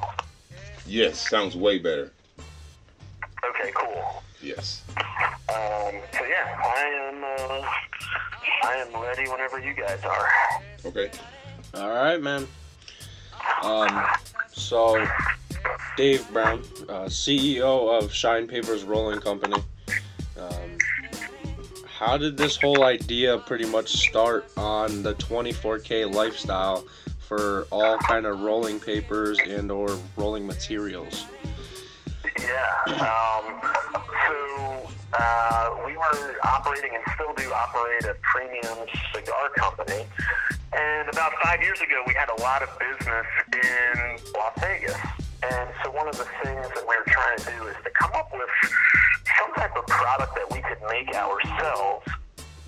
now? Yes, sounds way better. Okay, cool. Yes. Um, so yeah, I am. Uh, I am ready whenever you guys are. Okay. All right, man. Um, so Dave Brown, uh, CEO of Shine Papers Rolling Company. Um, how did this whole idea pretty much start on the 24K lifestyle for all kind of rolling papers and or rolling materials? Yeah. Um, so uh, we were operating and still do operate a premium cigar company. And about five years ago, we had a lot of business in Las Vegas. And so one of the things that we were trying to do is to come up with some type of product that we could make ourselves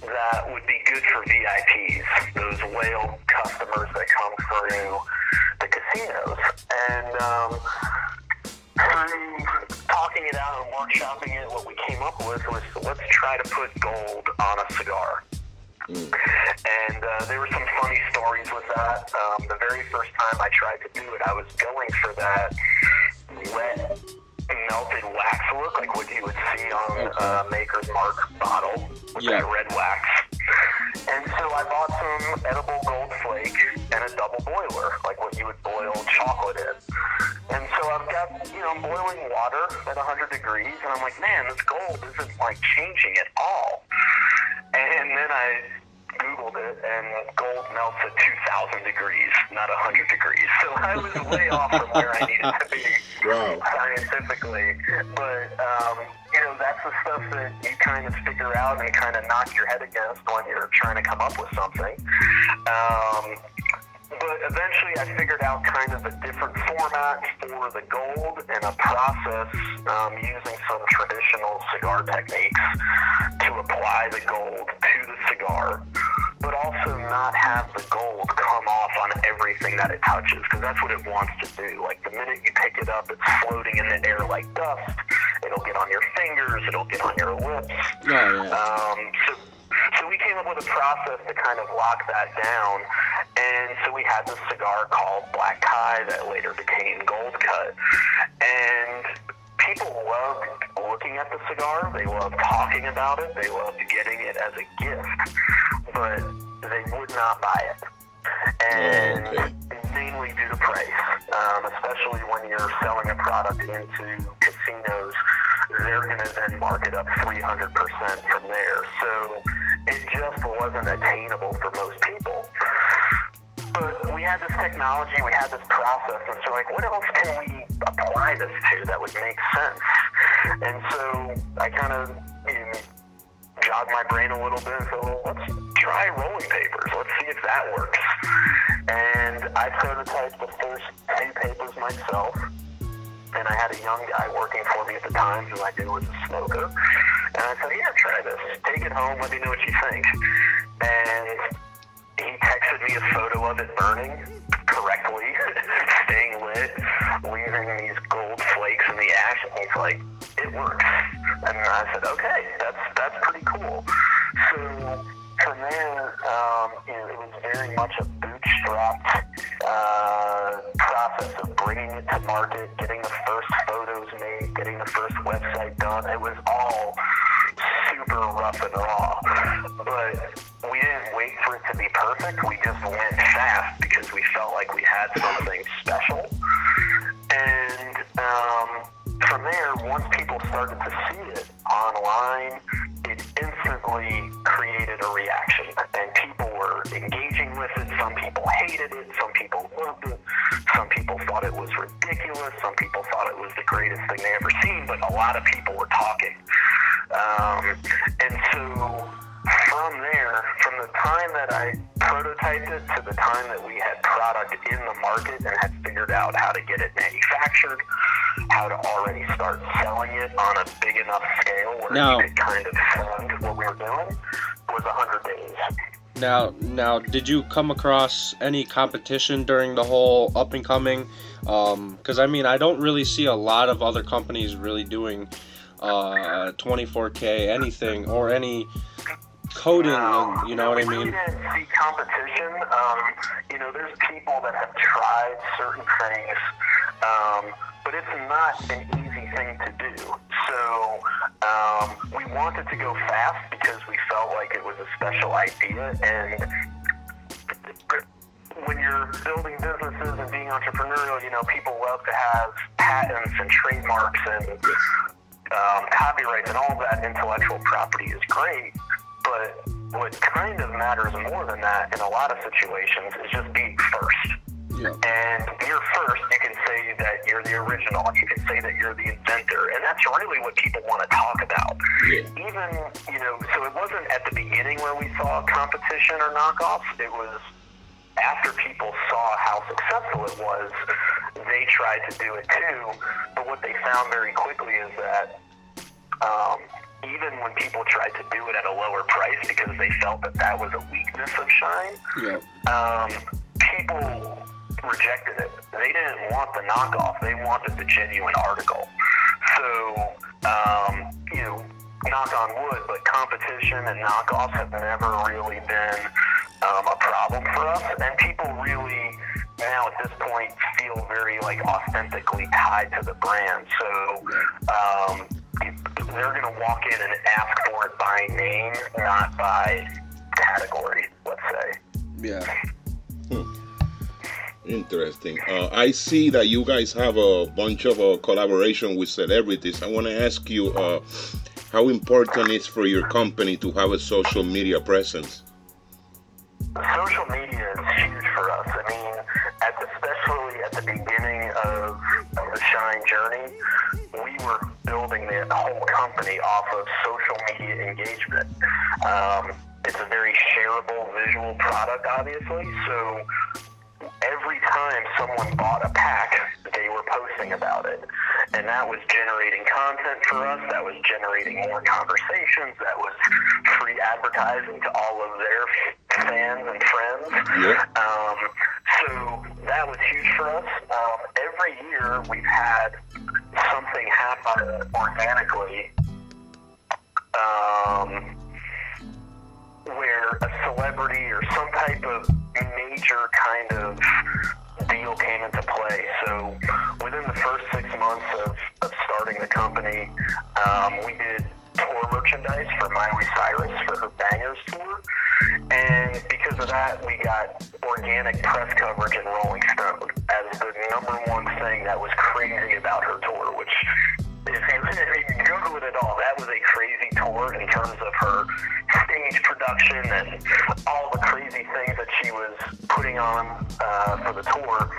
that would be good for VIPs, those whale customers that come through the casinos. And um, through talking it out and workshopping it, what we came up with was let's try to put gold on a cigar. And uh, there were some funny stories with that. Um, the very first time I tried to do it, I was going for that wet melted wax look, like what you would see on uh, Maker's Mark bottle with Yeah. that red wax. And so I bought some edible gold flake and a double boiler, like what you would boil chocolate in. And so I've got, you know, I'm boiling water at 100 degrees, and I'm like, man, this gold isn't like changing at all. And then I Googled it, and gold melts at 2,000 degrees, not 100 degrees. So I was way off from where I needed to be Wow. scientifically. But, um, you know, that's the stuff that you kind of figure out and kind of knock your head against when you're trying to come up with something. Um, but eventually I figured out kind of a different format for the gold and a process um, using some traditional cigar techniques to apply the gold to the cigar, but also not have the gold come off on everything that it touches because that's what it wants to do. Like the minute you pick it up, it's floating in the air like dust. It'll get on your fingers, it'll get on your lips. Oh, yeah. Um, so, so we came up with a process to kind of lock that down. And so we had this cigar called Black Tie that later became Gold Cut. And people loved looking at the cigar. They loved talking about it. They loved getting it as a gift. But they would not buy it. And okay. mainly due to price, um, especially when you're selling a product into casinos, they're going to then mark it up 300% from there. So it just wasn't attainable for most people. But we had this technology, we had this process, and so like, what else can we apply this to that would make sense? And so I kind of you know, jogged my brain a little bit and said, well, let's try rolling papers. Let's see if that works. And I prototyped the first two papers myself. And I had a young guy working for me at the time who I knew was a smoker. And I said, here, try this. Take it home. Let me know what you think. And he texted me a photo of it burning correctly, staying lit, leaving these gold flakes in the ash. And he's like, it works. And I said, okay, that's that's pretty cool. So from there, um, you know, it was very much a bootstrapped uh, process of bringing it to market, getting the first photos made, getting the first website done. It was all super rough and raw. But Now, did you come across any competition during the whole up and coming? Because I mean, I don't really see a lot of other companies really doing uh, 24k anything or any coding. No, and, you know what I we mean? didn't see competition. Um, you know, there's people that have tried certain things Um, but it's not an easy thing to do. So um, we wanted to go fast because we felt like it was a special idea. And when you're building businesses and being entrepreneurial, you know, people love to have patents and trademarks and um, copyrights and all that intellectual property is great. But what kind of matters more than that in a lot of situations is just being first. Yeah. And you're first, you can say that you're the original, you can say that you're the inventor, and that's really what people want to talk about. Yeah. Even, you know, so it wasn't at the beginning where we saw competition or knockoffs, it was after people saw how successful it was, they tried to do it too. But what they found very quickly is that um, even when people tried to do it at a lower price because they felt that that was a weakness of Shine, Yeah. um, people rejected it. They didn't want the knockoff. They wanted the genuine article. So, um, you know, knock on wood, but competition and knockoffs have never really been um, a problem for us. And people really now at this point feel very like authentically tied to the brand. So um, they're going to walk in and ask for it by name, not by category. Let's say. Yeah. Interesting. Uh, I see that you guys have a bunch of uh, collaboration with celebrities. I want to ask you uh, how important it is for your company to have a social media presence. social media is huge for us. I mean, at the, especially at the beginning of, of the Shine journey, we were building the whole company off of social media engagement. Um, it's a very shareable visual product, obviously. So every time someone bought a pack, they were posting about it. And that was generating content for us. That was generating more conversations. That was free advertising to all of their fans and friends. Yeah. Um, so that was huge for us. Um, every year we've had something happen organically um, where a celebrity or some type of major kind of deal came into play. So within the first six months of, of starting the company, um, we did tour merchandise for Miley Cyrus for her Bangerz tour. And because of that, we got organic press coverage in Rolling Stone as the number one thing that was crazy about her tour, which if you, if you Google it at all, that was a crazy tour in terms of her stage production and all the crazy things that she was putting on uh, for the tour.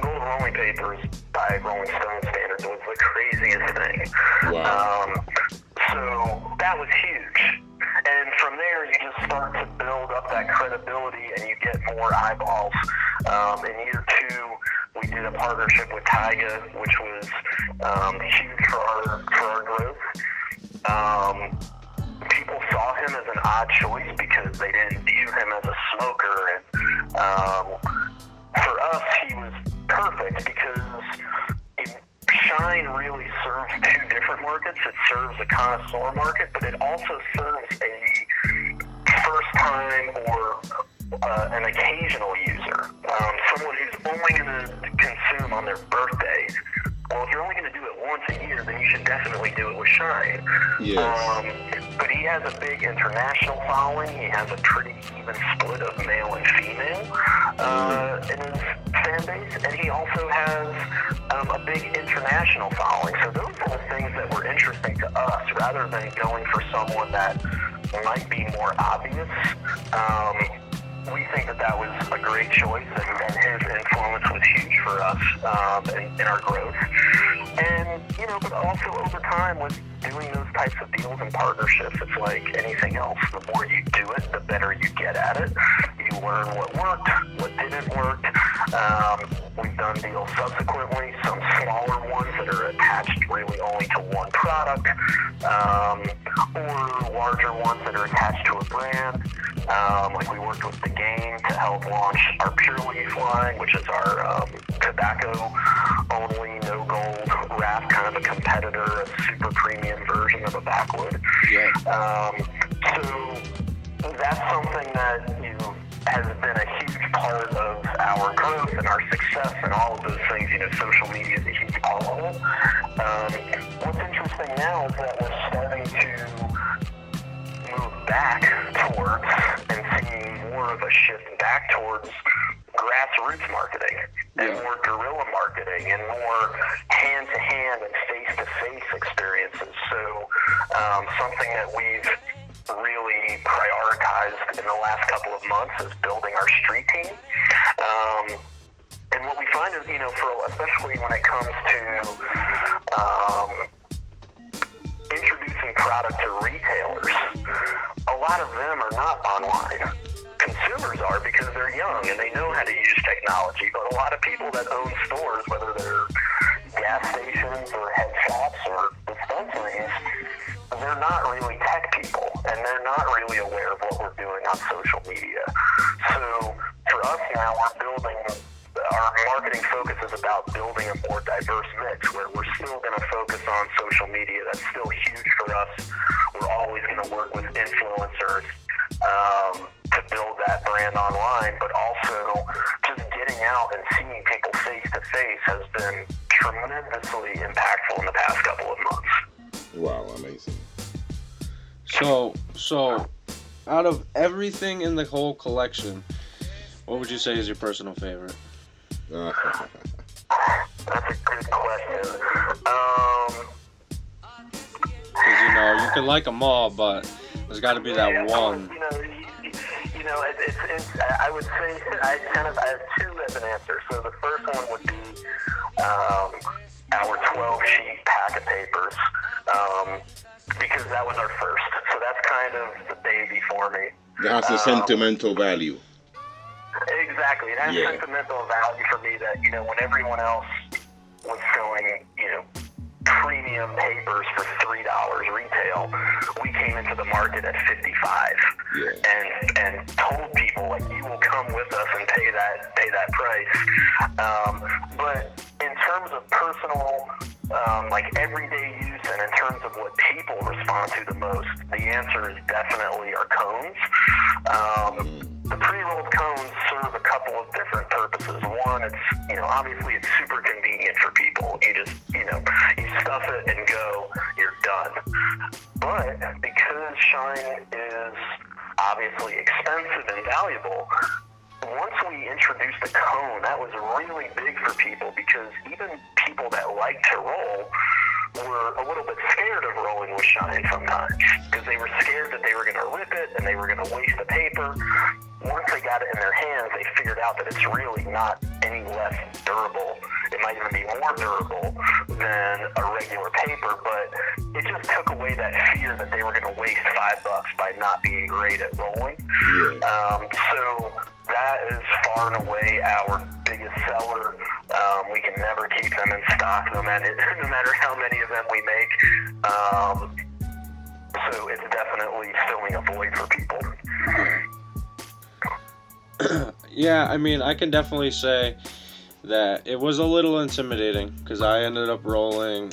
Gold Rolling Papers by Rolling Stone standards was the craziest thing. Wow. Um, so that was huge. And from there, you just start to build up that credibility and you get more eyeballs. Um, in year two, we did a partnership with Tyga, which was um, huge for our, for our growth. Um, people saw him as an odd choice because they didn't view him as a smoker. And um, for us, he was perfect because Shine really serves two different markets. It serves a connoisseur market, but it also serves a first time or uh, an occasional user, um, someone who's only going to consume on their birthday. Well, if you're only going to do it once a year, then you should definitely do it with Shine. Yes. Um, but he has a big international following. He has a pretty even split of male and female uh, in his fan base, and he also has um, a big international following. So those are the things that were interesting to us, rather than going for someone that might be more obvious. Um, we think that that was a great choice, and, and his influence was huge for us um, in, in our growth. And you know, but also over time with doing those types of deals and partnerships, it's like anything else. The more you do it, the better you get at it. You learn what worked, what didn't work. Um, we've done deals subsequently, some smaller ones that are attached really only to one product, um, or larger ones that are attached to a brand. Um, like we worked with the game to help launch our Pure Leaf line, which is our um, tobacco only, no gold wrap, kind of a competitor, a super premium version of a backwood. Yeah. Um, so that's something that you know, has been a part of our growth and our success and all of those things, you know, social media is a huge part of it. Um, what's interesting now is that we're starting to move back towards and seeing more of a shift back towards grassroots marketing and Yeah. more guerrilla marketing and more hand-to-hand and face-to-face experiences. So um, something that we've really prioritized in the last couple of months is building our street team. Um, and what we find is, you know, for especially when it comes to um, introducing product to retailers, a lot of them are not online. Consumers are because they're young and they know how to use technology, but a lot of people that own stores, whether they're gas stations or head shops or dispensaries, they're not really tech and they're not really aware of what we're doing on social media. So for us now, we're building our marketing focus is about building a more diverse mix where we're still going to focus on social media. That's still huge for us. We're always going to work with influencers um, to build that brand online, but also just getting out and seeing people face to face has been tremendously impactful in the past couple of months. Wow, amazing. So, so out of everything in the whole collection, what would you say is your personal favorite? Uh, That's a good question. Um, Because you know you can like them all, but there's got to be that Yeah, one. You know, you, you know, it, it's, it's. I would say I kind of I have two as an answer. So the first one would be um, our 12 sheet pack of papers um, because that was our first. So that's kind of the baby for me. that has a Um, sentimental value. Exactly. It has Yeah. sentimental value for me that, you know, when everyone else was selling, you know, premium papers for three dollars retail, we came into the market at fifty five. Yeah. And and told people like you will come with us and pay that pay that price. Um, but in terms of personal um, like everyday use and in terms of what people respond to the most, the answer is definitely our cones. Um, the pre-rolled cones serve a couple of different purposes. One, it's you know obviously it's super convenient for people. You just you know you stuff it and go, you're done. But because Shine is obviously expensive and valuable, once we introduced the cone, that was really big for people because even people that like to roll were a little bit scared of rolling with shine sometimes because they were scared that they were going to rip it and they were going to waste the paper. Once they got it in their hands, they figured out that it's really not any less durable. It might even be more durable than a regular paper, but it just took away that fear that they were going to waste five bucks by not being great at rolling. Um, so that is far and away our biggest seller. Um, we can never keep them in stock, no matter no matter how many of them we make. Um, so it's definitely filling a void for people. Yeah, I mean, I can definitely say that it was a little intimidating because I ended up rolling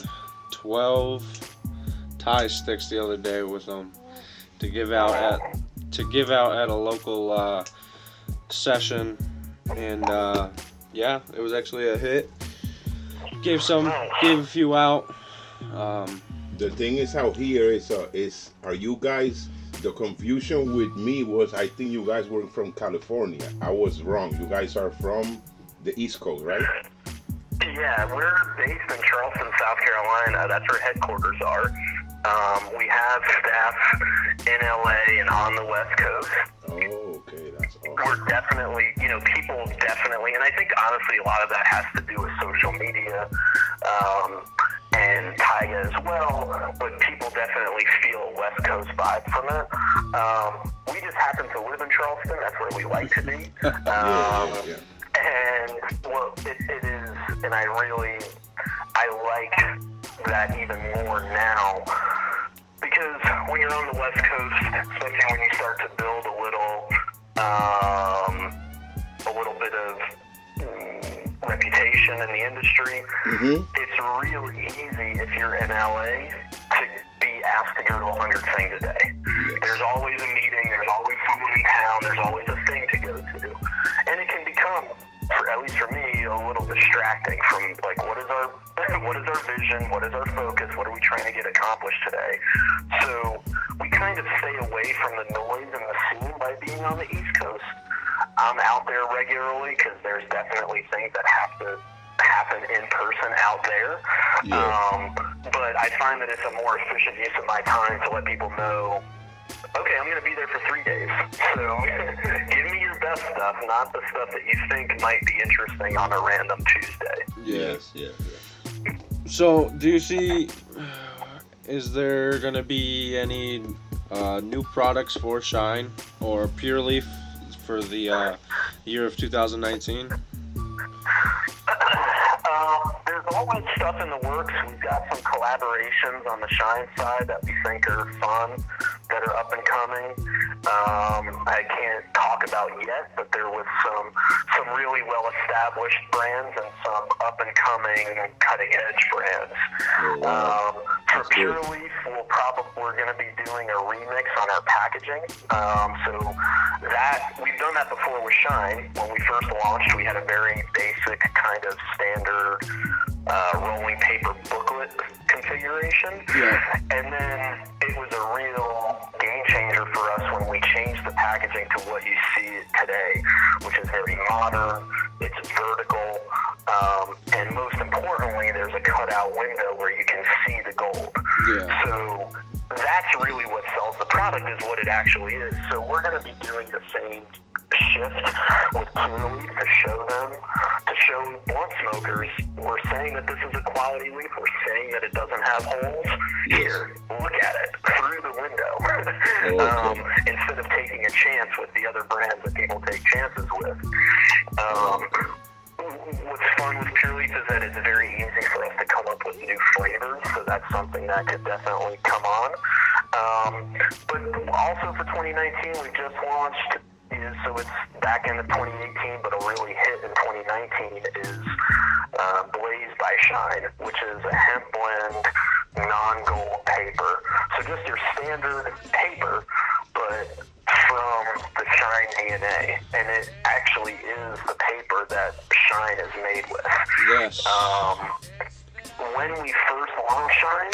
12 Thai sticks the other day with them to give out at to give out at a local uh, session, and uh, yeah, it was actually a hit. Gave some, gave a few out. Um, The thing is out here is uh, is are you guys the confusion with me was I think you guys were from California. I was wrong. You guys are from the East Coast, right? Yeah, we're based in Charleston, South Carolina. That's where headquarters are. Um, we have staff in LA and on the West Coast. We're definitely, you know, people definitely, and I think honestly a lot of that has to do with social media um, and Tyga as well, but people definitely feel West Coast vibe from it. Um, we just happen to live in Charleston. That's where we like to be. Yeah, Um, yeah, yeah. and well, it, it is, and I really, I like that even more now because when you're on the West Coast, especially when you start to build a little, um, a little bit of mm, reputation in the industry, hmm it's really easy if you're in LA to be asked to go to 100 things a day. There's always a meeting, there's always someone in town, there's always a thing to go to. And it can become, for, at least for me, a little distracting from like what is our what is our vision, what is our focus, what are we trying to get accomplished today. So we kind of stay away from the noise and the scene by being on the East Coast. I'm out there regularly because there's definitely things that have to happen in person out there. Yeah. Um, but I find that it's a more efficient use of my time to let people know, okay, I'm going to be there for three days. So give me your best stuff, not the stuff that you think might be interesting on a random Tuesday. Yes, yeah, yeah. So, do you see? Is there gonna be any uh, new products for Shine or Pure Leaf for the uh, year of 2019? Um, there's always stuff in the works. We've got some collaborations on the Shine side that we think are fun, that are up and coming. Um, I can't talk about yet, but there was some some really well established brands and some up and coming cutting edge brands. Oh, wow. Um, for That's good. Pure Leaf, we'll probably we're going to be doing a remix on our packaging. Um, so that we've done that before with Shine. When we first launched, we had a very basic kind of standard uh, rolling paper booklet configuration. Yeah. And then it was a real game changer for us when we changed the packaging to what you see today, which is very modern, it's vertical, um, and most importantly, there's a cutout window where you can see the gold. Yeah. So that's really what sells the product is what it actually is. So we're going to be doing the same shift with Leaf to show them, to show blunt smokers, we're saying that this is a quality leaf. We're saying that it doesn't have holes. Here, look at it through the window. um, instead of taking a chance with the other brands that people take chances with. Um, what's fun with Pure Leaf is that it's very easy for us to come up with new flavors, so that's something that could definitely come on. Um, but also for 2019, we just launched, is, so it's back into 2018, but a really hit in 2019 is uh, Blaze by Shine, which is a hemp blend non-gold paper. So just your standard paper, but from the Shine DNA, and it actually is the paper that Shine is made with. Yes. Um, when we first launched Shine,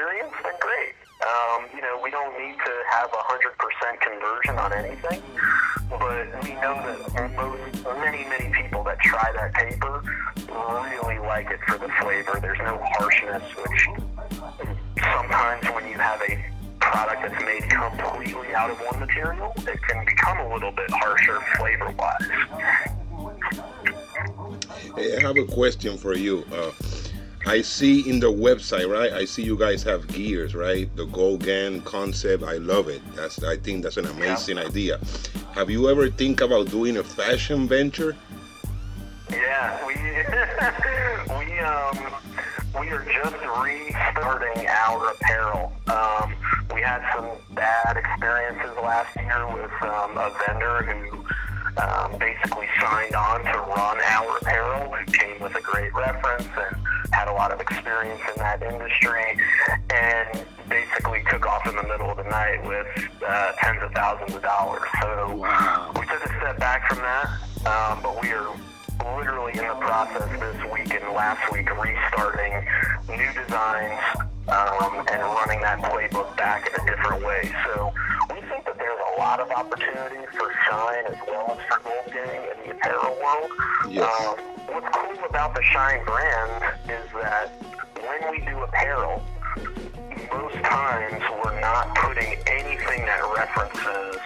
experience, then great. Um, you know, we don't need to have a 100% conversion on anything, but we know that most, many, many people that try that paper really like it for the flavor. There's no harshness, which sometimes when you have a product that's made completely out of one material, it can become a little bit harsher flavor-wise. Hey, I have a question for you. Uh, I see in the website, right? I see you guys have gears, right? The Gold Gang concept. I love it. That's I think that's an amazing idea. Have you ever think about doing a fashion venture? Yeah, we we um we are just restarting our apparel. Um, we had some bad experiences last year with um, a vendor who um, basically signed on to run our apparel, who came with a great reference and a lot of experience in that industry, and basically took off in the middle of the night with uh, tens of thousands of dollars. So Wow. we took a step back from that, um, but we are literally in the process this week and last week restarting new designs um, and running that playbook back in a different way. So we think that there's a lot of opportunity for Shine as well as for Gold Gang in the apparel world. Yes. Um, what's cool about the Shine brand is that when we do apparel, most times we're not putting anything that references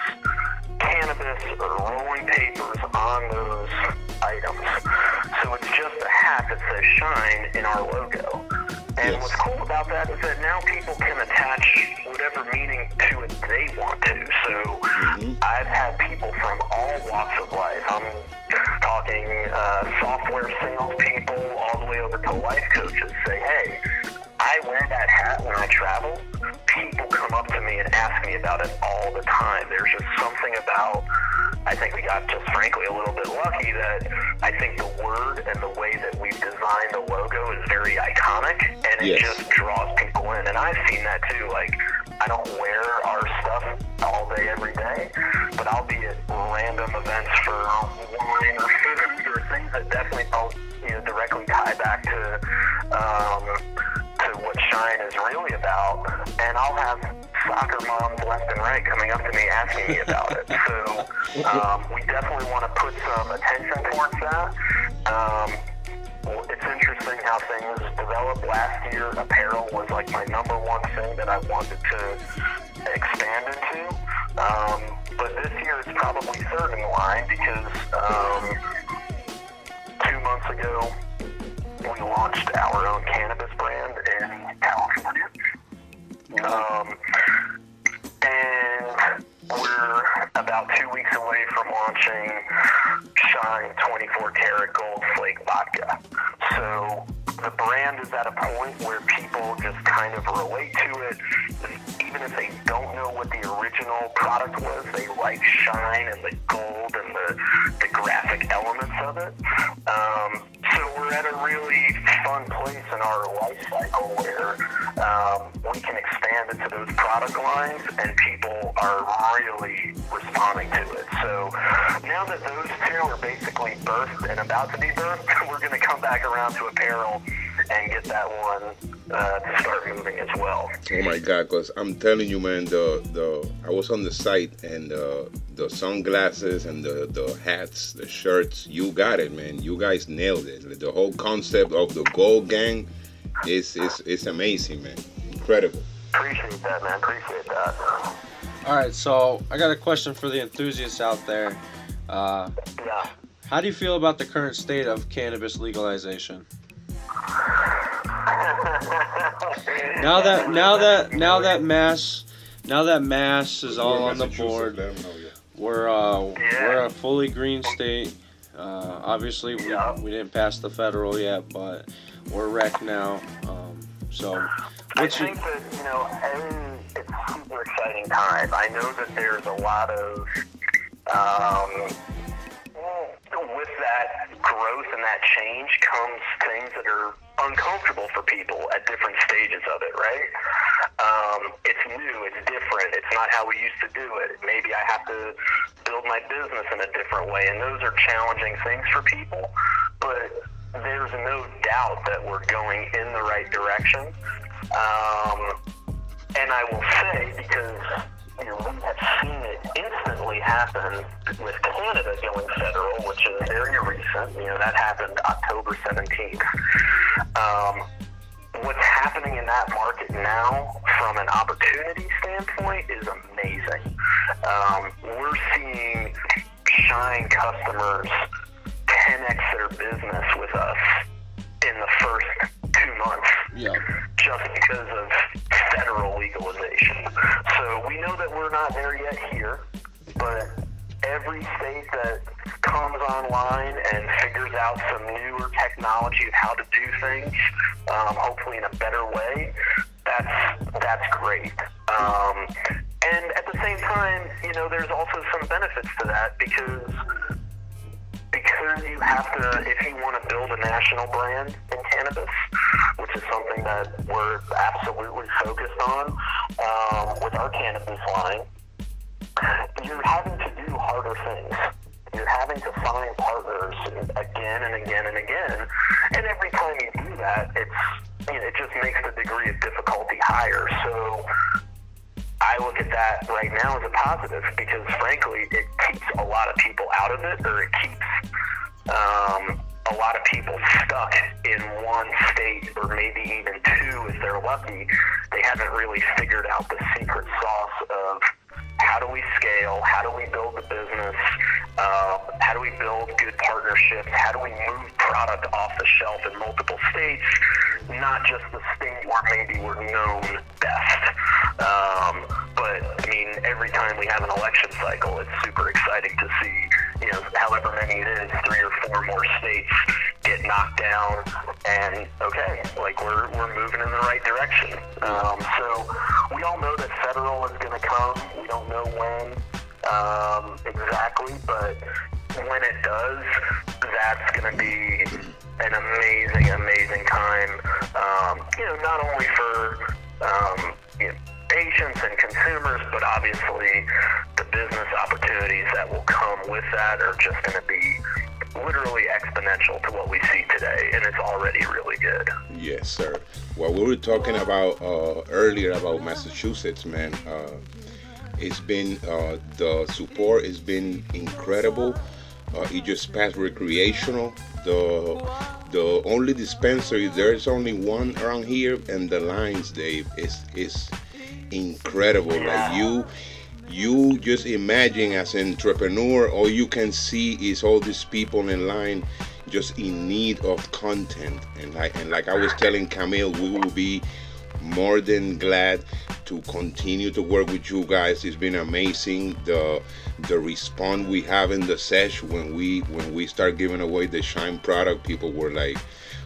cannabis or rolling papers on those items. So it's just a hat that says shine in our logo. And Yes. what's cool about that is that now people can attach whatever meaning to it they want to. So Mhm. I've had people from all walks of about it all the time. There's just something about, I think we got just frankly a little bit lucky that I think the word and the way that we've designed the logo is very iconic and it Yes. just draws people in. And I've seen that too. Like, I don't wear our stuff all day, every day, but I'll be at random events for wine or food or things that definitely don't you know, directly tie back to um, to what Shine is really about, and I'll have soccer moms left and right coming up to me asking me about it. So um, we definitely want to put some attention towards that. Um, it's interesting how things developed. Last year, apparel was like my number one thing that I wanted to expand into. Um, but this year, it's probably third in line because um, two months ago, we launched our own cannabis brand in California. Um, about two weeks away from launching Shine 24 karat gold flake vodka. So the brand is at a point where people just kind of relate to it. Even if they don't know what the original product was, they like shine and the gold and the, the graphic elements of it. Um, so we're at a really fun place in our life cycle where um, we can into those product lines and people are really responding to it. So now that those two are basically birthed and about to be birthed, we're going to come back around to apparel and get that one uh, to start moving as well. Oh my God! Cause I'm telling you, man, the the I was on the site and uh, the sunglasses and the the hats, the shirts, you got it, man. You guys nailed it. The whole concept of the Gold Gang is is is amazing, man. Incredible. Appreciate that, man. Appreciate that. All right, so I got a question for the enthusiasts out there. Uh, Yeah. how do you feel about the current state of cannabis legalization? Now that now that now that mass now that mass is all on the board, we're uh, we're a fully green state. Uh, obviously, we, we didn't pass the federal yet, but we're wrecked now. Um, so, I your, think that, you know, and it's a super exciting time. I know that there's a lot of, um, with that growth and that change comes things that are uncomfortable for people at different stages of it, right? Um, it's new, it's different, it's not how we used to do it. Maybe I have to build my business in a different way, and those are challenging things for people. But there's no doubt that we're going in the right direction. Um, and I will say, because you know, we have seen it instantly happen with Canada going federal, which is very recent. You know, that happened October 17th. Um, what's happening in that market now, from an opportunity standpoint, is amazing. Um, we're seeing Shine customers 10x their business with us in the first two months yeah, just because of federal legalization. So we know that we're not there yet here, but every state that comes online and figures out some newer technology of how to do things, um, hopefully in a better way, that's that's great. Um, and at the same time, you know, there's also some benefits to that because because you have to, if you want to build a national brand in cannabis, which is something that we're absolutely focused on um, with our cannabis line, you're having to do harder things. You're having to find partners again and again and again. And every time you do that, it's you know, it just makes the degree of difficulty higher. So I look at that right now as a positive because, frankly, it keeps a lot of people out of it, or it keeps um, a lot of people stuck in one state, or maybe even two if they're lucky. They haven't really figured out the secret sauce of how do we scale? How do we build the business? Uh, how do we build good partnerships? How do we move product off the shelf in multiple states, not just the state where maybe we're known best? Um, but I mean, every time we have an election cycle, it's super exciting to see, you know, however many it is, three or four more states get knocked down, and okay, like we're we're moving in the right direction. Um, so we all know that federal is going to come. We don't know when um, exactly, but when it does, that's going to be an amazing, amazing time. Um, you know, not only for um, you know, patients and consumers, but obviously the business opportunities that will come with that are just going to be literally exponential to what we see today, and it's already really good. Yes, sir. What we were talking about uh, earlier about Massachusetts, man. Uh, it's been uh, the support has been incredible. Uh, it just passed recreational. The the only dispensary there's only one around here, and the lines, Dave, is is incredible. Like you you just imagine as an entrepreneur all you can see is all these people in line just in need of content. And like and like i was telling camille we will be more than glad to continue to work with you guys. It's been amazing the the response we have in the sesh when we when we start giving away the shine product people were like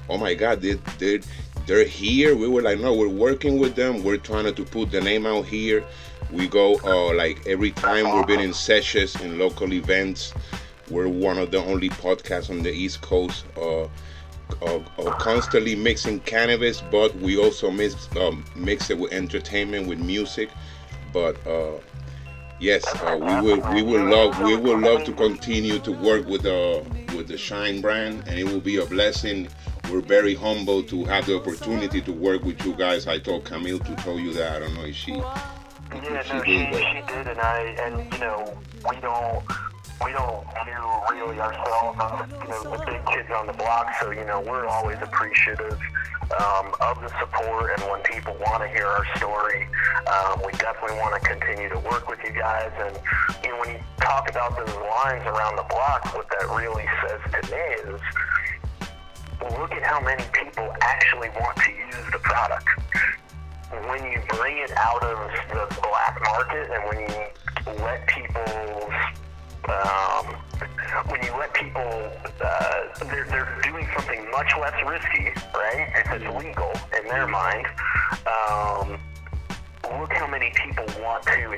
oh my god they, they, they're here. We were like no we're working with them. We're trying to put the name out here. We go uh, like every time we've been in sessions in local events. We're one of the only podcasts on the East Coast uh, uh, uh constantly mixing cannabis, but we also mix um, mix it with entertainment, with music. But uh, yes, uh, we will we will love we will love to continue to work with the with the Shine brand, and it will be a blessing. We're very humble to have the opportunity to work with you guys. I told Camille to tell you that. I don't know if she yeah, no, she she did, and I and you know we don't we don't view really ourselves you know the big kids on the block, so you know we're always appreciative um, of the support, and when people want to hear our story, um, we definitely want to continue to work with you guys. And you know when you talk about those lines around the block, what that really says to me is look at how many people actually want to use the product when you bring it out of the black market and when you let people um, when you let people uh, they're, they're doing something much less risky, right? If it's legal in their mind, um, look how many people want to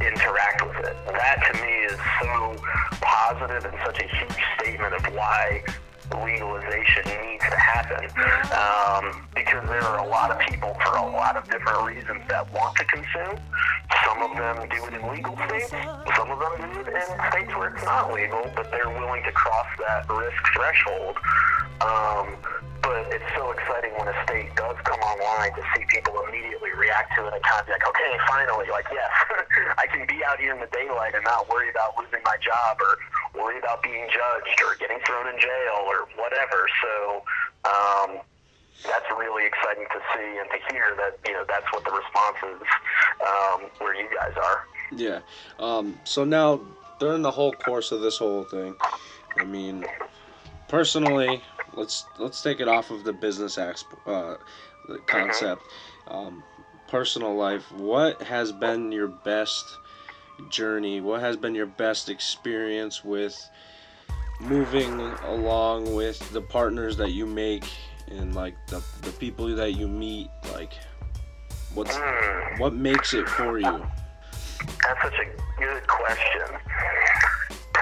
interact with it. That to me is so positive and such a huge statement of why legalization needs to happen um, because there are a lot of people for a lot of different reasons that want to consume. Some of them do it in legal states. Some of them do it in states where it's not legal, but they're willing to cross that risk threshold. Um, but it's so exciting when a state does come online to see people immediately react to it and kind of be like, okay, finally, like, yes, I can be out here in the daylight and not worry about losing my job or worry about being judged or getting thrown in jail or whatever. So um, that's really exciting to see and to hear that you know that's what the response is um, where you guys are. Yeah. Um, so now during the whole course of this whole thing, I mean, personally, let's let's take it off of the business uh, concept. Um, personal life, what has been your best journey? What has been your best experience with moving along with the partners that you make and like the, the people that you meet? Like, What's Hmm. what makes it for you? That's such a good question.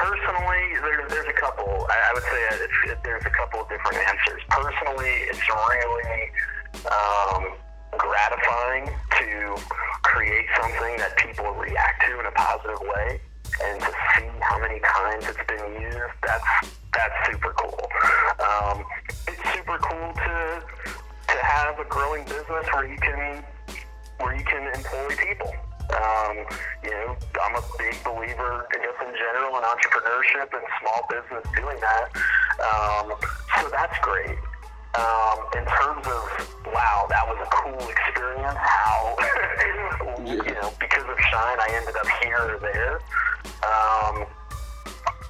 Personally, there, there's a couple. I, I would say it, there's a couple of different answers. Personally, it's really um, gratifying to create something that people react to in a positive way, and to see how many times it's been used. That's that's super cool. Um, it's super cool to to have a growing business where you can where you can employ people. Um, you know, I'm a big believer just in general in entrepreneurship and small business doing that. Um, so that's great. Um, in terms of wow, that was a cool experience. How you know because of Shine, I ended up here or there. Um,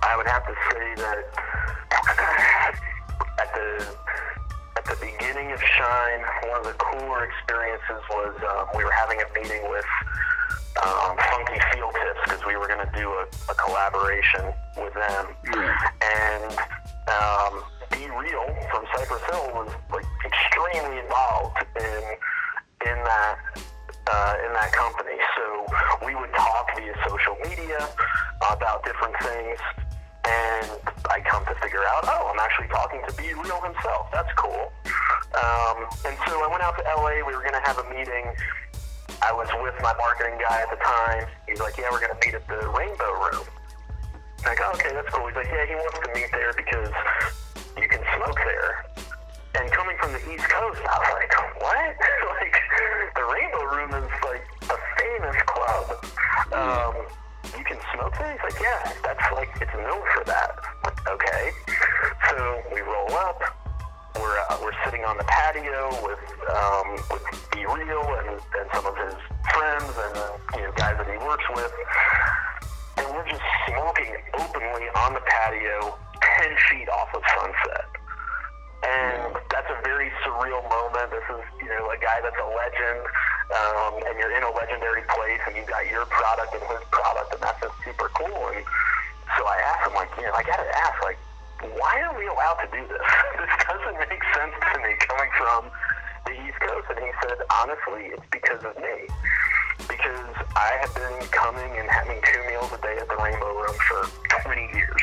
I would have to say that at the at the beginning of Shine, one of the cooler experiences was um, we were having a meeting with um, Phunky Feel Tips because we were going to do a, a collaboration with them. And um, B-Real from Cypress Hill was like extremely involved in in that uh, in that company. So we would talk via social media about different things. And I come to figure out, oh, I'm actually talking to B-Real himself. That's cool. Um, and so I went out to LA. We were going to have a meeting. I was with my marketing guy at the time. He's like, yeah, we're going to meet at the Rainbow Room. I'm like, oh, okay, that's cool. He's like, yeah, he wants to meet there because you can smoke there. And coming from the East Coast, I was like, what? like, the Rainbow Room is like a famous club. Um, you can smoke there? He's like, yeah, that's like, it's known for that. Like, okay. So we roll up. We're, uh, we're sitting on the patio with, um, with B-Real and, and some of his friends and, you know, guys that he works with. And we're just smoking openly on the patio 10 feet off of Sunset. And that's a very surreal moment. This is, you know, a guy that's a legend, um, and you're in a legendary place, and you've got your product and his product, and that's just super cool. And so I asked him, like, you know, I got to ask, like, why are we allowed to do this? this doesn't make sense to me coming from the East Coast. And he said, honestly, it's because of me. Because I have been coming and having two meals a day at the Rainbow Room for 20 years.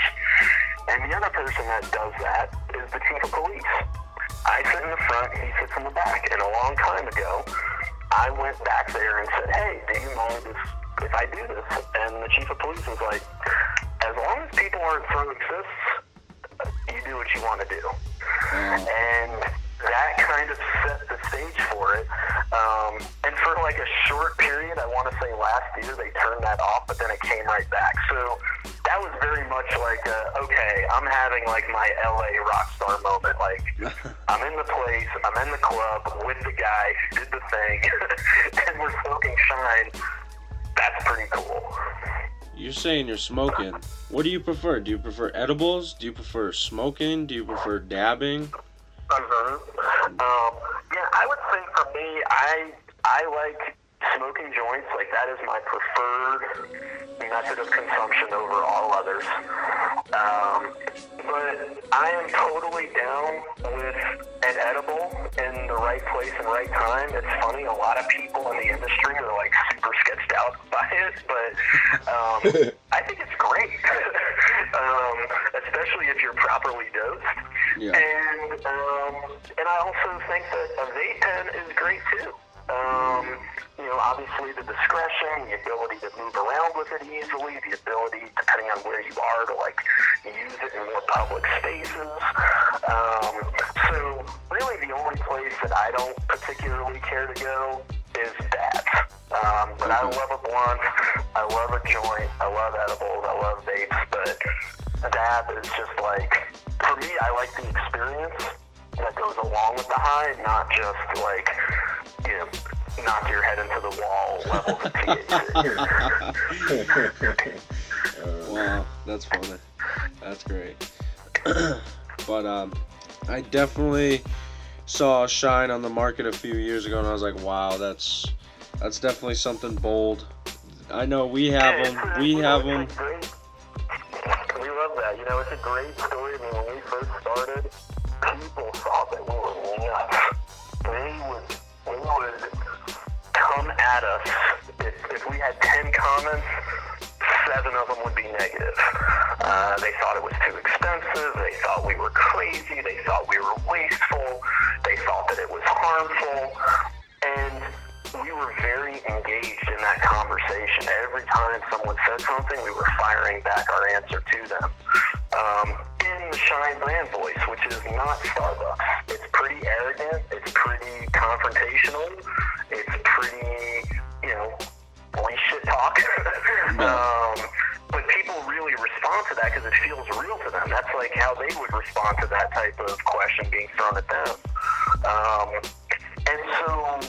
And the other person that does that is the chief of police. I sit in the front, he sits in the back. And a long time ago, I went back there and said, hey, do you mind if, if I do this? And the chief of police was like, as long as people aren't throwing fists, you do what you want to do. Um, And that kind of set the stage for it. Um, and for like a short period, I want to say last year, they turned that off, but then it came right back. So that was very much like, a, okay, I'm having like my LA rock star moment. Like, I'm in the place, I'm in the club with the guy who did the thing, and we're smoking shine. That's pretty cool. you're saying you're smoking. What do you prefer? Do you prefer edibles? Do you prefer smoking? Do you prefer dabbing? Mhm. Um, yeah, I would say for me, I I like smoking joints. Like that is my preferred method of consumption over all others. Um, but I am totally down with an edible in the right place and right time. It's funny, a lot of people in the industry are like super sketched out by it, but um, I think it's great. um, especially if you're properly dosed. Yeah. And um, and I also think that a vape pen is great too. Um, you know, obviously the discretion, the ability to move around with it easily, the ability, depending on where you are, to like use it in more public spaces. Um, so really, the only place that I don't particularly care to go is that. Um, but I Mhm. love a blunt, I love a joint, I love edibles, I love vapes, but dab is just like, for me, I like the experience that goes along with the high, not just like, you know, knock your head into the wall levels of THC. Wow, that's funny. That's great. but um, I definitely saw Shine on the market a few years ago, and I was like, wow, that's that's definitely something bold. I know we have them. We have them. great- We love that. You know, it's a great story. I mean, when we first started, people thought that we were nuts. They would, they would come at us. If, if we had 10 comments, seven of them would be negative. Uh, they thought it was too expensive. They thought we were crazy. They thought we were wasteful. They thought that it was harmful. And we were very engaged in that conversation. Every time someone said something, we were firing back our answer to them. Um, in the Shine brand voice, which is not Starbucks. It's pretty arrogant. It's pretty confrontational. It's pretty, you know, we shit talk. um, people really respond to that because it feels real to them. That's like how they would respond to that type of question being thrown at them. Um, and so,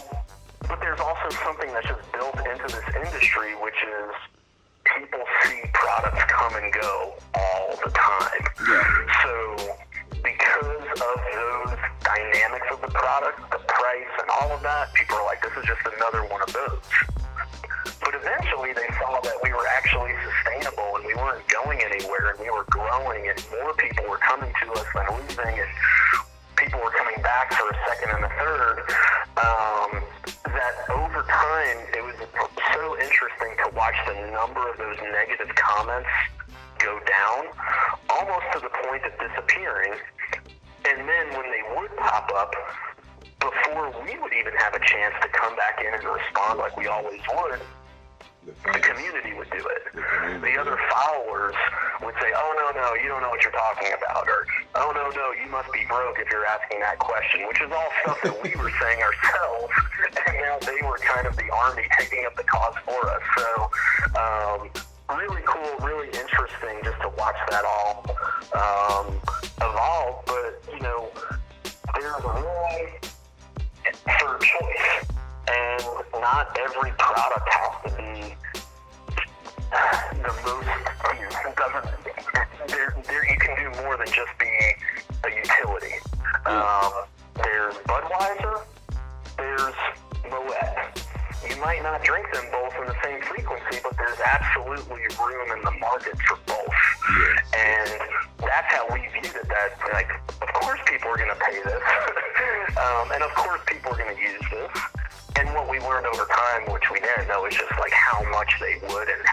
but there's also something that's just built into this industry, which is people see products come and go all the time. So, because of those dynamics of the product, the price, and all of that, people are like, this is just another one of those. But eventually they saw that we were actually sustainable and we weren't going anywhere and we were growing and more people were coming to us than leaving and people were coming back for a second and a third. Um, that over time it was so interesting to watch the number of those negative comments go down almost to the point of disappearing. And then when they would pop up, before we would even have a chance to come back in and respond like we always would, the community would do it. The other followers would say, "Oh no, no, you don't know what you're talking about," or "Oh no, no, you must be broke if you're asking that question," which is all stuff that we were saying ourselves, and now they were kind of the army taking up the cause for us. So, um, really cool, really interesting just to watch that all um, evolve. But you know, there's a room for choice and not every product has to be the most. You know, doesn't there, there? You can do more than just be a utility. Um, there's Budweiser. There's Moet. You might not drink them both in the same frequency, but there's absolutely room in the market for both. And that's how we viewed it. That like, of course, people are going to pay this, um, and of course, people are going to use this. And what we learned over time, which we didn't know, is just like how much they would, and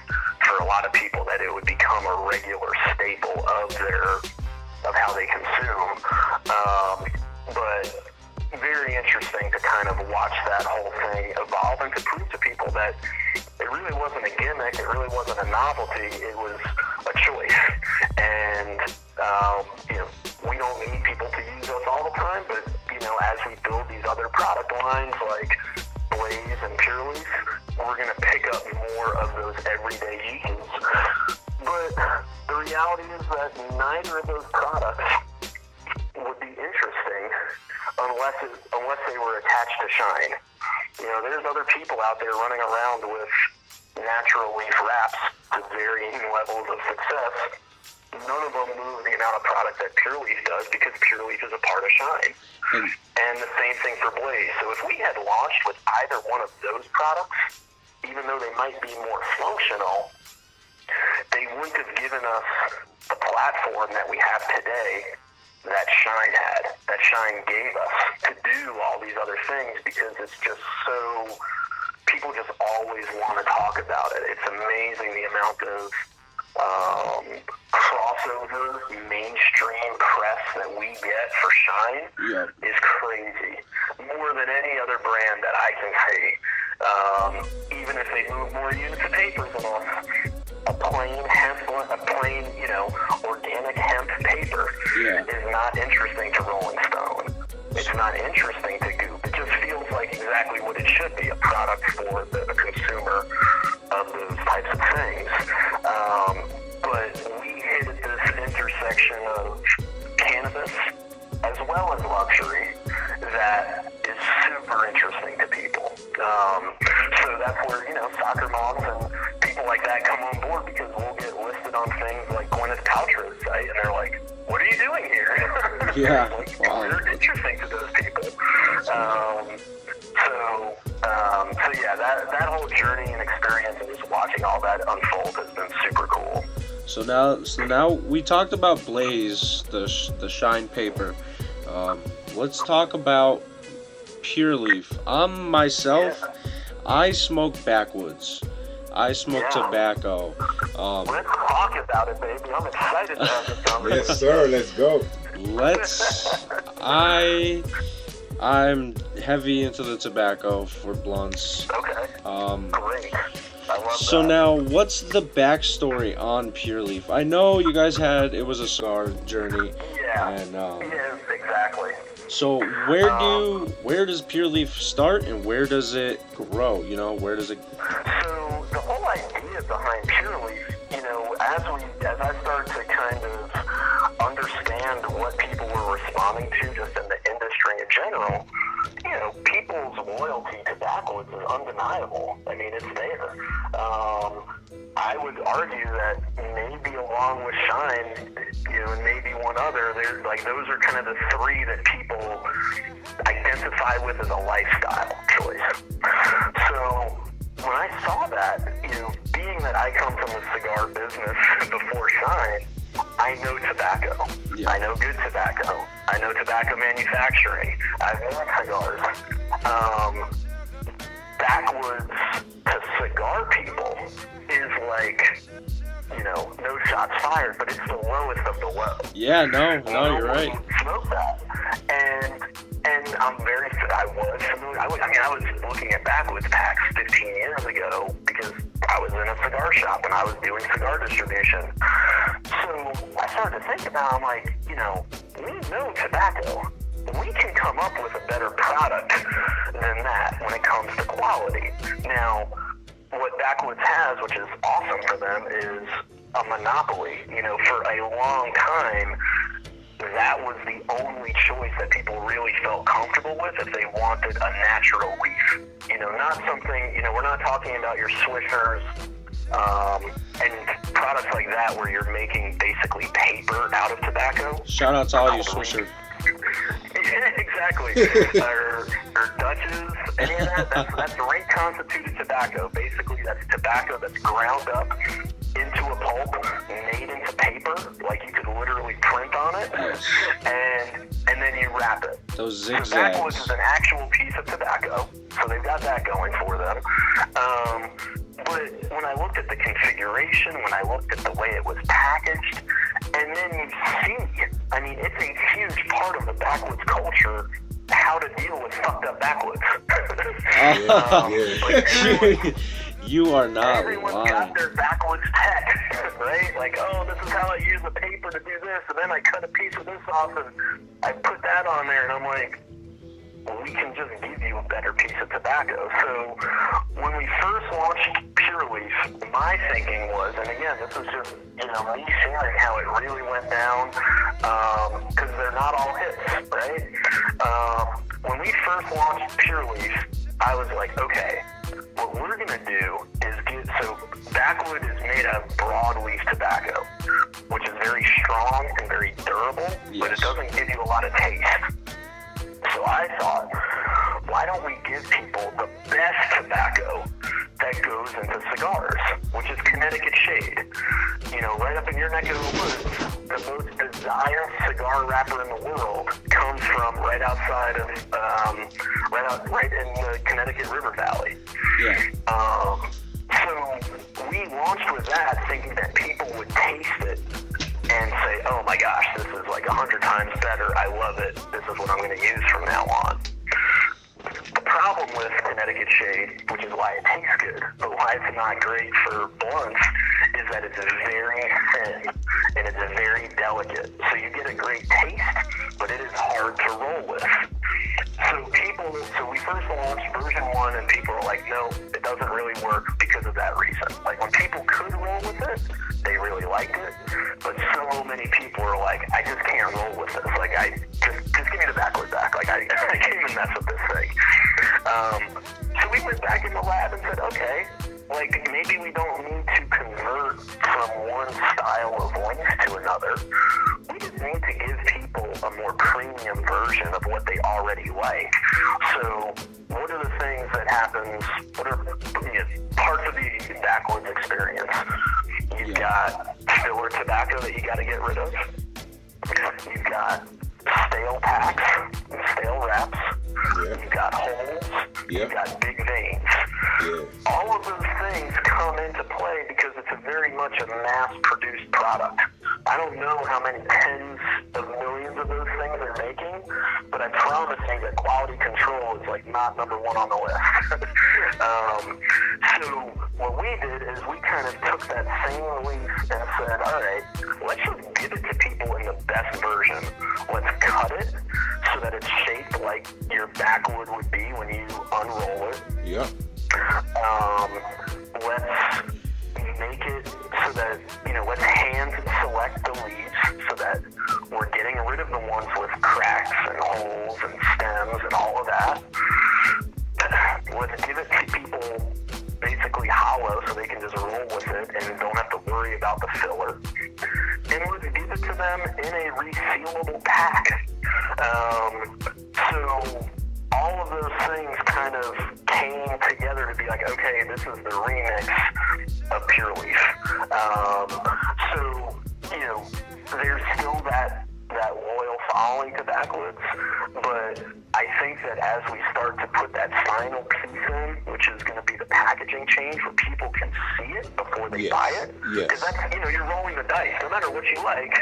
for a lot of people, that it would become a regular staple of their of how they consume. Um, but very interesting to kind of watch that whole thing evolve and to prove to people that it really wasn't a gimmick, it really wasn't a novelty, it was a choice. And um, you know, we don't need people to use us all the time, but you know, as we build these other product lines like Blaze and Pure Leaf, we're going to pick up more of those everyday uses. But the reality is that neither of those products would be interesting unless it, unless they were attached to Shine. You know, there's other people out there running around with natural leaf wraps to varying levels of success. None of them move the amount of product that Pure Leaf does because Pure Leaf is a part of Shine. And And the same thing for Blaze. So if we had launched with either one of those products, even though they might be more functional, they wouldn't have given us the platform that we have today that Shine had, that Shine gave us to do all these other things because it's just so, people just always want to talk about it. It's amazing the amount of um, crossover mainstream press that we get for Shine yeah, is crazy. More than any other brand that I can see. Um, even if they move more units of paper than us, a plain hemp, a plain, you know, organic hemp paper Yeah. is not interesting to Rolling Stone. It's not interesting to Goop. It just feels like exactly what it should be, a product for the, the consumer of those types of things. Um, but we hit this intersection of cannabis as well as luxury that is super interesting to people. Um, so that's where, you know, soccer moms and people like that come on board because we'll get listed on things like Gwyneth Paltrow's site and they're like, what are you doing here? Yeah, like, wow. We're interesting to those people. Um, so, um, so yeah, that, that whole journey and experience and just watching all that unfold has been super cool. So now, so now we talked about Blaze, the the shine paper. Um, let's talk about Pure Leaf. I'm myself. I smoke backwoods. I smoke Yeah. tobacco. Um, Let's talk about it, baby. I'm excited to have this conversation. Yes, sir. Let's go. let's. I. I'm heavy into the tobacco for blunts. Okay, Um, great. Love so that. now, what's the backstory on Pure Leaf? I know you guys had it was a cigar journey, Yeah. and um, Yes, exactly. so where Um, do where does Pure Leaf start and where does it grow? You know, where does it? So the whole idea behind Pure Leaf, you know, as we as I started to kind of understand what people were responding to just in the industry in general, you know, people's loyalty to is undeniable. I mean, it's there. Um, I would argue that maybe along with Shine, you know, and maybe one other, there's like those are kind of the three that people identify with as a lifestyle choice. So when I saw that, you know, being that I come from the cigar business before Shine, I know tobacco. Yeah. I know good tobacco. I know tobacco manufacturing. I've made cigars. Um, backwoods to cigar people is like, you know, no shots fired, but it's the lowest of the low. Yeah, no, no, you're right. Smoke that, and and I'm very. I was familiar. I, was, I mean, I was looking at backwoods packs 15 years ago because I was in a cigar shop and I was doing cigar distribution. So I started to think about. I'm like, you know, we know tobacco. We can come up with a better product than that when it comes to quality. Now, what Backwoods has, which is awesome for them, is a monopoly. You know, for a long time, that was the only choice that people really felt comfortable with if they wanted a natural leaf. You know, not something, you know, we're not talking about your Swishers um, and products like that where you're making basically paper out of tobacco. Shout out to all you Swisher. Exactly. or, or Dutches, any of that. That's, that's reconstituted tobacco. Basically, that's tobacco that's ground up into a pulp, made into paper, like you could literally print on it, and and then you wrap it. Those zigzags. is an actual piece of tobacco, so they've got that going for them. Um, but when I looked at the configuration, when I looked at the way it was packaged, and then you see, I mean, it's a huge part of the backwoods culture how to deal with fucked up backwoods. Um, like, you are not Everyone's lying. got their backwoods tech, right? Like, oh, this is how I use the paper to do this, and then I cut a piece of this off and I put that on there, and I'm like, we can just give you a better piece of tobacco. So when we first launched Pure Leaf, my thinking was, and again, this is just you know me sharing how it really went down, because they're not all hits, right? Um, when we first launched Pure Leaf, I was like, okay, what we're gonna do is get so backwood is made of broadleaf tobacco, which is very strong and very durable, but it doesn't give you a lot of taste. So I thought, why don't we give people the best tobacco that goes into cigars, which is Connecticut Shade. You know, right up in your neck of the woods, the most desired cigar wrapper in the world comes from right outside of, um, right out, right in the Connecticut River Valley. Yeah. Um, so we launched with that, thinking that people would taste it and say, "Oh my gosh, this is like a hundred times better. I love it. This is what I'm going to use from now on." The problem with Connecticut Shade, which is why it tastes good, but why it's not great for blunts, is that it's very thin and it's very delicate. So you get a great taste, but it is hard to roll with. So people, so we first launched version one, and people were like, "No, it doesn't really work because of that reason." Like when people could roll with it, they really liked it, but so many people were like, "I just can't roll with this. Like I just just give me the backward back. Like I, I can't even mess with this thing." Um, so we went back in the lab and said, "Okay, like maybe we don't need to convert from one style of leaf to another. We just need to give people a more premium version of what they already like. So, what are the things that happens? What are you know, parts of the backwoods experience? You've Yeah. got filler tobacco that you got to get rid of. You've got stale packs, stale wraps. Yeah. You've got holes. Yeah. You've got big veins. Yeah. All of those things come into play because it's a very much a mass-produced product. I don't know how many tens of millions of those things they're making, but I promise you that quality control is like not number one on the list. um, so what we did is we kind of took that same leaf and said, all right, let's just give it to people in the best version. Let's cut it so that it's shaped like your backwood would be when you unroll it. Yeah. Um, let's make it so that, you know, let's hand select the leaves so that we're getting rid of the ones with cracks and holes and stems and all of that. Let's give it to people basically hollow so they can just roll with it and don't have to worry about the filler. It to them in a resealable pack. Um, so all of those things kind of came together to be like, okay, this is the remix of Pure Leaf. Um, so, you know, there's still that that loyal following to backwoods, but I think that as we start to put that final piece in, which is going to be packaging change where people can see it before they Yes. buy it, Yes. because that's, you know, you're rolling the dice. No matter what you like,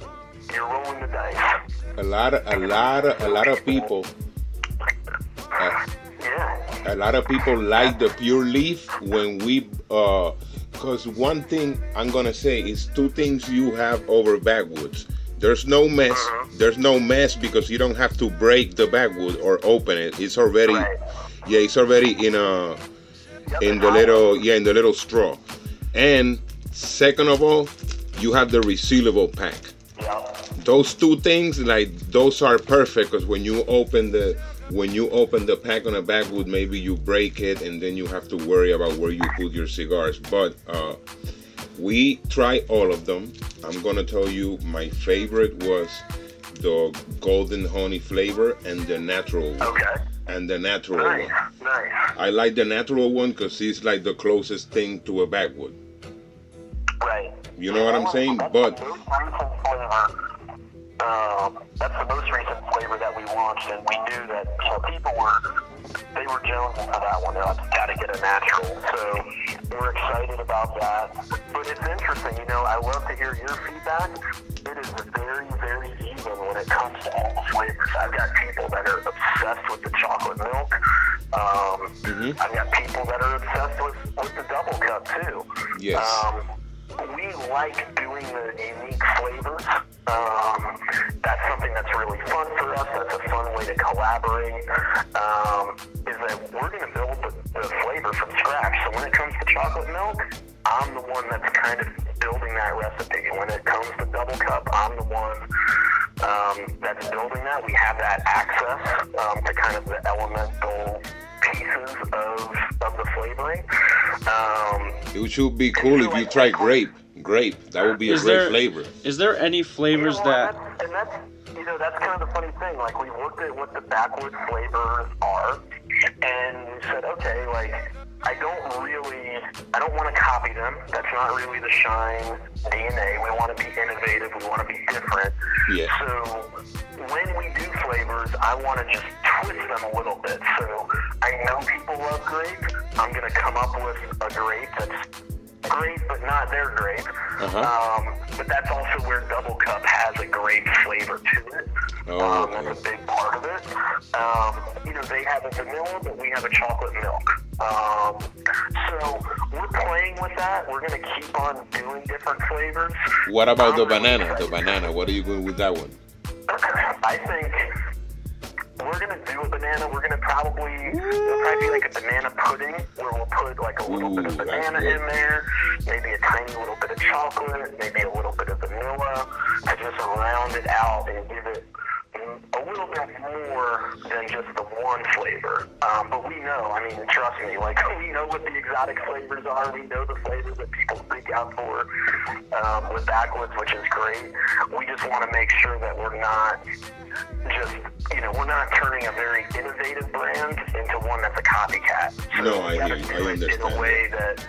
you're rolling the dice. A lot of a lot of a lot of people. Uh, Yeah. a lot of people like the pure leaf when we uh because one thing i'm gonna say is two things you have over backwoods there's no mess there's no mess because you don't have to break the backwood or open it it's already Right. Yeah it's already in a in the little yeah in the little straw and second of all you have the resealable pack Yep. those two things like those are perfect because when you open the when you open the pack on a backwood maybe you break it and then you have to worry about where you put your cigars but uh we try all of them i'm gonna tell you my favorite was the golden honey flavor and the natural one Okay. And the natural Nice. one Nice. i like the natural one because it's like the closest thing to a backwood Right. you know what i'm saying That's but the most recent flavor. Um, that's the most recent flavor that we launched, and we knew that people were they were jonesing for that one. They're like, got to get a natural. So we're excited about that. But it's interesting, you know. I love to hear your feedback. It is very, very even when it comes to all the flavors. I've got people that are obsessed with the chocolate milk. Um, Mhm. I've got people that are obsessed with, with the double cup too. Yes. Um, we like doing the unique flavors. Um, that's something that's really fun for us. That's a fun way to collaborate. Um, is that we're going to build the, the flavor from scratch. So when it comes to chocolate milk, I'm the one that's kind of building that recipe. When it comes to double cup, I'm the one um, that's building that. We have that access um, to kind of the elemental pieces of, of the flavoring. Um, it should be cool if you try grape grape that would be a Is great there- flavor Is there any flavors Yeah, well, that that's, and that's you know that's kind of the funny thing. Like we looked at what the backwood flavors are, and we said, okay, like I don't really, I don't want to copy them. That's not really the shine DNA. We want to be innovative. We want to be different. Yeah. So when we do flavors, I want to just twist them a little bit. So I know people love grape. I'm gonna come up with a grape that's grape, but not their grape. Uh-huh. Um, but that's also where Double Cup has a great flavor to it. Oh, um, okay. That's a big part of it. Um, you know, they have a vanilla, but we have a chocolate milk. Um, so we're playing with that. We're going to keep on doing different flavors. What about the banana? The banana. What are you going with that one? I think we're gonna do a banana. We're gonna probably it'll probably be like a banana pudding where we'll put like a little bit of banana in there, maybe a tiny little bit of chocolate, maybe a little bit of vanilla to just round it out and give it a little bit more than just the one flavor. Um, but we know, I mean, trust me, like we know what the exotic flavors are. We know the flavors that people seek out for um, with backwoods, which is great. We just want to make sure that we're not just, you know, we're not turning a very innovative brand into one that's a copycat. So No, I hear do I it in a way that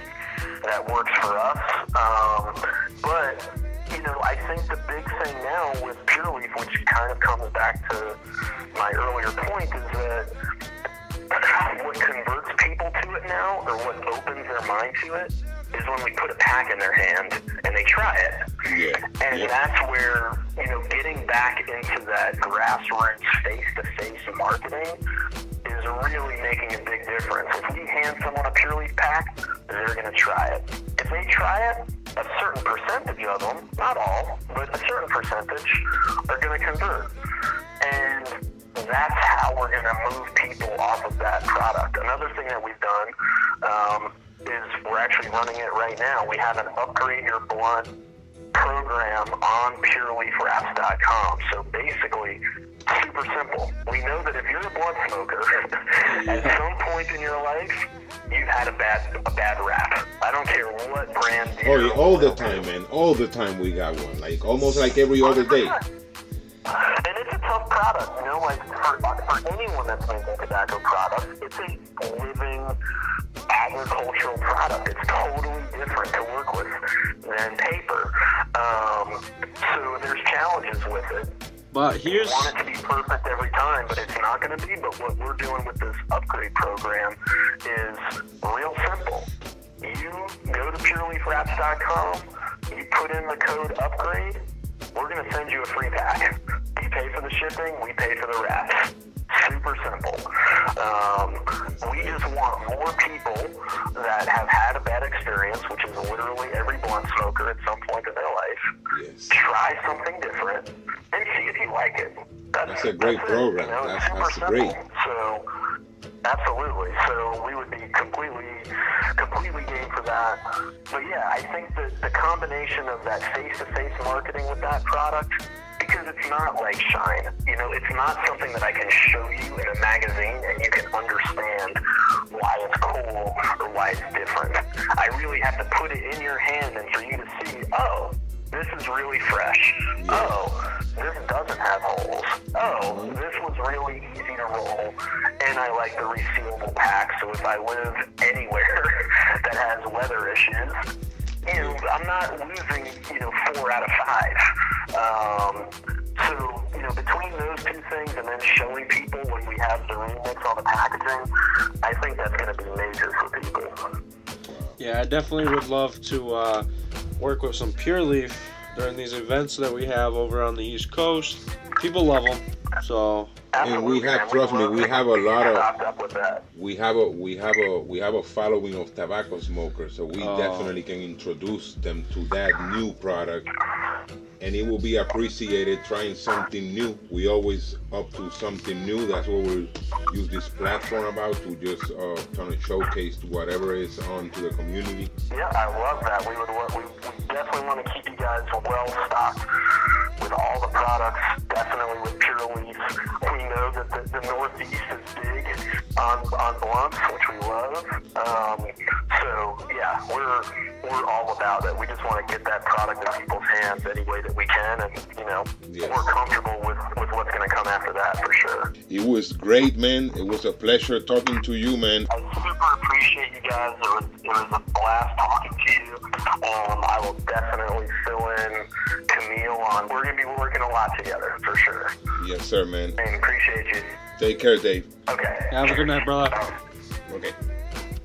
that works for us. Um, but you know, I think the big thing now with Pure Leaf, which kind of comes back to my earlier point, is that what converts people to it now, or what opens their mind to it, is when we put a pack in their hand and they try it. Yeah. And yeah. that's where, you know, getting back into that grassroots face-to-face marketing is really making a big difference. If we hand someone a Pure Leaf pack, they're going to try it. If they try it, a certain percentage of them, not all, but a certain percentage, are going to convert. And that's how we're going to move people off of that product. Another thing that we've done um, is we're actually running it right now. We have an upgrade your blunt program on pureleafwraps.com. So basically, super simple. We know that if you're a blunt smoker, at some point in your life, you've had a bad a bad wrap. I don't care what brand. Oh, yeah, all the time, man. All the time we got one. Like almost like every other day. And it's a tough product, you know, like for, for anyone that's making tobacco products, it's a living agricultural product. It's totally different to work with than paper. Um, so there's challenges with it. But We here's want it to be perfect every time, but it's not going to be. But what we're doing with this upgrade program is real simple. You go to pureleafwraps.com, you put in the code upgrade, we're going to send you a free pack. You pay for the shipping, we pay for the wraps. Super simple. Um, we just want more people that have had a bad experience, which is literally every blunt smoker at some point in their life, Yes. try something different and see if you like it. That's a great it, program. You know, That's- super that's simple. So, absolutely. So we would be completely, completely game for that. But yeah, I think that the combination of that face-to-face marketing with that product, because it's not like Shine. You know, it's not something that I can show you in a magazine and you can understand why it's cool or why it's different. I really have to put it in your hand and for you to see, oh, this is really fresh. Oh, this doesn't have holes. Oh, this was really easy to roll, and I like the resealable pack. So if I live anywhere that has weather issues, you know, I'm not losing, you know, four out of five. Um, so, you know, between those two things and then showing people when we have the remix on the packaging, I think that's going to be major for people. yeah, I definitely would love to uh, work with some Pure Leaf during these events that we have over on the East Coast. People love them, so And we Absolutely, have- man. trust me, we have a lot of- stocked up with that. we have a we have a we have a following of tobacco smokers, so we Oh. definitely can introduce them to that new product, and it will be appreciated trying something new. We always up to something new. That's what we use this platform about to just uh, kind of showcase whatever is on to the community. Yeah, I love that. We would wa- we, we definitely want to keep you guys well stocked with all the products. Definitely with Pure Leaf. We know that the, the Northeast is big on on blunts, which we love. Um, so yeah, we're we're all about it. We just want to get that product in people's hands any way that we can, and you know, Yes. we're comfortable with with what's going to come after that for sure. It was great, man. It was a pleasure talking to you, man. I super appreciate you guys. It was, it was a blast talking to you. Um, I will definitely fill in Camille on. We're going to be working a lot together for sure. Yes, sir, man. And appreciate you. Take care, Dave. Okay. have a good night, brother. Um, Okay.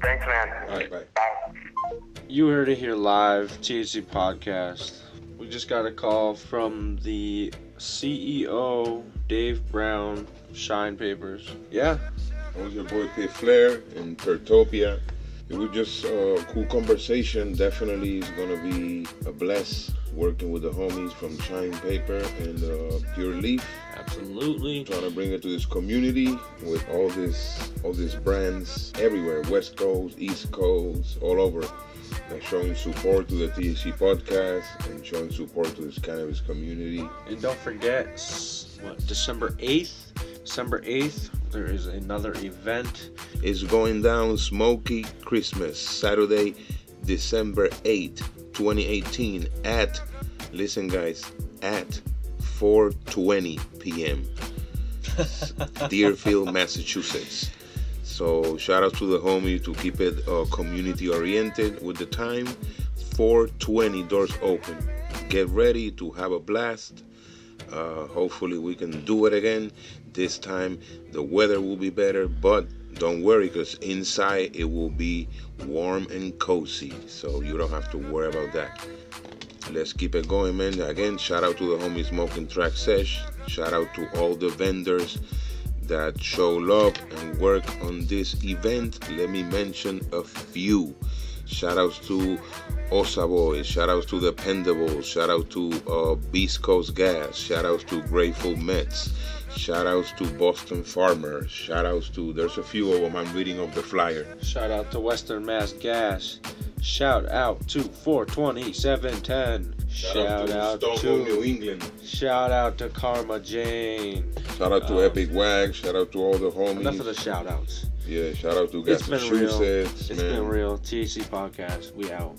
thanks, man. All right, bye. Bye. You heard it here live, THC Podcast. We just got a call from the CEO, Dave Brown, Shine Papers. Yeah, That was your boy Pit Flair in Tertopia. It was just a cool conversation. Definitely is gonna be a bless working with the homies from Shine Paper and uh, Pure Leaf. absolutely. Trying to bring it to this community with all this all these brands everywhere, West Coast, East Coast, all over. Showing support to the THC podcast and showing support to this cannabis community. And don't forget, what, December 8th? December 8th, there is another event. It's going down Smoky Christmas, Saturday, December 8th, 2018 at, listen guys, at 4.20 p.m. Deerfield, Massachusetts. So shout out to the homie to keep it uh, community oriented with the time. 4:20 doors open. Get ready to have a blast. Uh, hopefully we can do it again. This time the weather will be better, but don't worry because inside it will be warm and cozy so you don't have to worry about that let's keep it going man. Again shout out to the homie smoking track sesh. Shout out to all the vendors that show love and work on this event. Let me mention a few. Shout outs to Osa Boys, shout outs to the Pendables, shout out to uh, Beast Coast Gas, shout outs to Grateful Mets, shout outs to Boston Farmer, shout outs to, there's a few of them I'm reading off the flyer. Shout out to Western Mass Gas. Shout out to 420 710. Shout, out, to, Stonewall, New England. Shout out to Karma Jane. Shout out to Um, Epic Wag, shout out to all the homies. Enough of the shout outs. yeah, shout out to It's been real. It's been real. THC Podcast. We out.